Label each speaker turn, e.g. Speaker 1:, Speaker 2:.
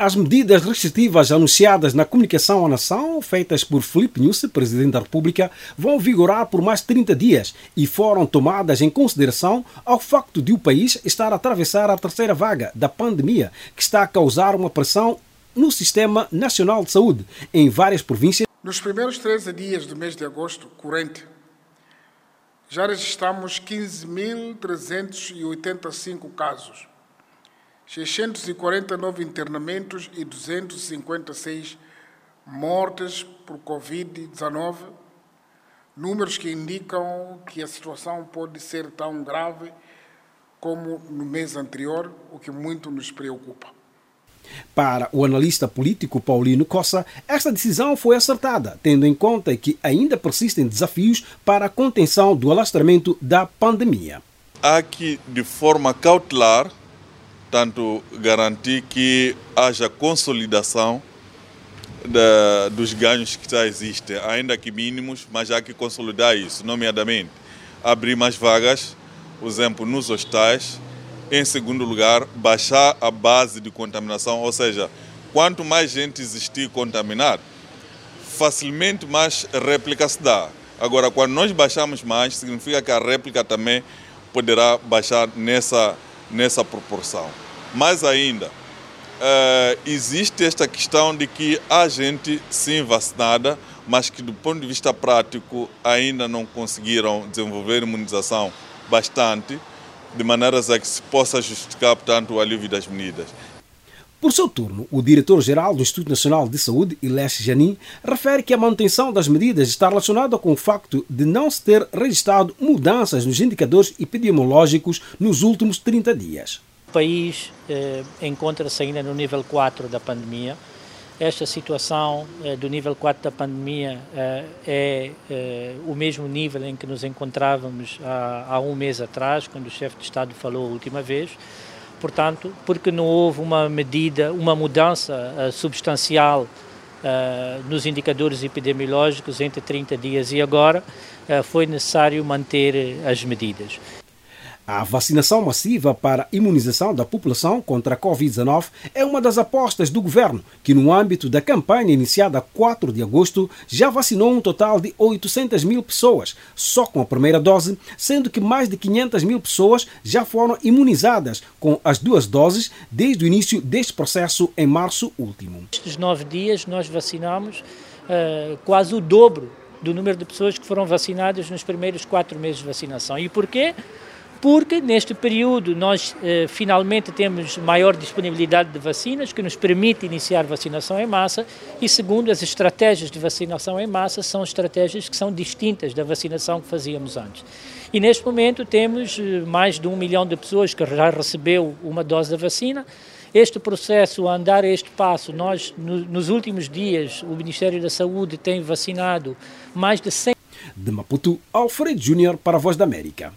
Speaker 1: As medidas restritivas anunciadas na comunicação à nação, feitas por Felipe Nunes, Presidente da República, vão vigorar por mais 30 dias e foram tomadas em consideração ao facto de o país estar a atravessar a terceira vaga da pandemia, que está a causar uma pressão no Sistema Nacional de Saúde em várias províncias.
Speaker 2: Nos primeiros 13 dias do mês de agosto corrente, já registramos 15.385 casos 649 internamentos e 256 mortes por Covid-19, números que indicam que a situação pode ser tão grave como no mês anterior, o que muito nos preocupa.
Speaker 1: Para o analista político Paulino Cossa, esta decisão foi acertada, tendo em conta que ainda persistem desafios para a contenção do alastramento da pandemia.
Speaker 3: Há que, de forma cautelar, tanto garantir que haja consolidação da, dos ganhos que já existem, ainda que mínimos, mas há que consolidar isso, nomeadamente abrir mais vagas, por exemplo, nos hospitais. Em segundo lugar, baixar a base de contaminação, ou seja, quanto mais gente existir contaminada, facilmente mais réplica se dá. Agora, quando nós baixamos mais, significa que a réplica também poderá baixar nessa nessa proporção. Mais ainda, uh, existe esta questão de que há gente sim vacinada, mas que do ponto de vista prático ainda não conseguiram desenvolver imunização bastante, de maneiras a que se possa justificar, portanto, o alívio das medidas.
Speaker 1: Por seu turno, o diretor-geral do Instituto Nacional de Saúde, Iles Janin, refere que a manutenção das medidas está relacionada com o facto de não se ter registrado mudanças nos indicadores epidemiológicos nos últimos 30 dias.
Speaker 4: O país eh, encontra-se ainda no nível 4 da pandemia. Esta situação eh, do nível 4 da pandemia eh, é eh, o mesmo nível em que nos encontrávamos há, há um mês atrás, quando o chefe de Estado falou a última vez portanto, porque não houve uma medida, uma mudança uh, substancial uh, nos indicadores epidemiológicos entre 30 dias e agora, uh, foi necessário manter as medidas.
Speaker 1: A vacinação massiva para a imunização da população contra a Covid-19 é uma das apostas do governo, que, no âmbito da campanha iniciada a 4 de agosto, já vacinou um total de 800 mil pessoas, só com a primeira dose, sendo que mais de 500 mil pessoas já foram imunizadas com as duas doses desde o início deste processo em março último.
Speaker 4: Nestes nove dias, nós vacinamos uh, quase o dobro do número de pessoas que foram vacinadas nos primeiros quatro meses de vacinação. E porquê? Porque neste período nós eh, finalmente temos maior disponibilidade de vacinas, que nos permite iniciar vacinação em massa, e segundo, as estratégias de vacinação em massa são estratégias que são distintas da vacinação que fazíamos antes. E neste momento temos eh, mais de um milhão de pessoas que já recebeu uma dose da vacina. Este processo, a andar a este passo, nós, no, nos últimos dias, o Ministério da Saúde tem vacinado mais de 100...
Speaker 1: De Maputo, Alfredo Júnior para a Voz da América.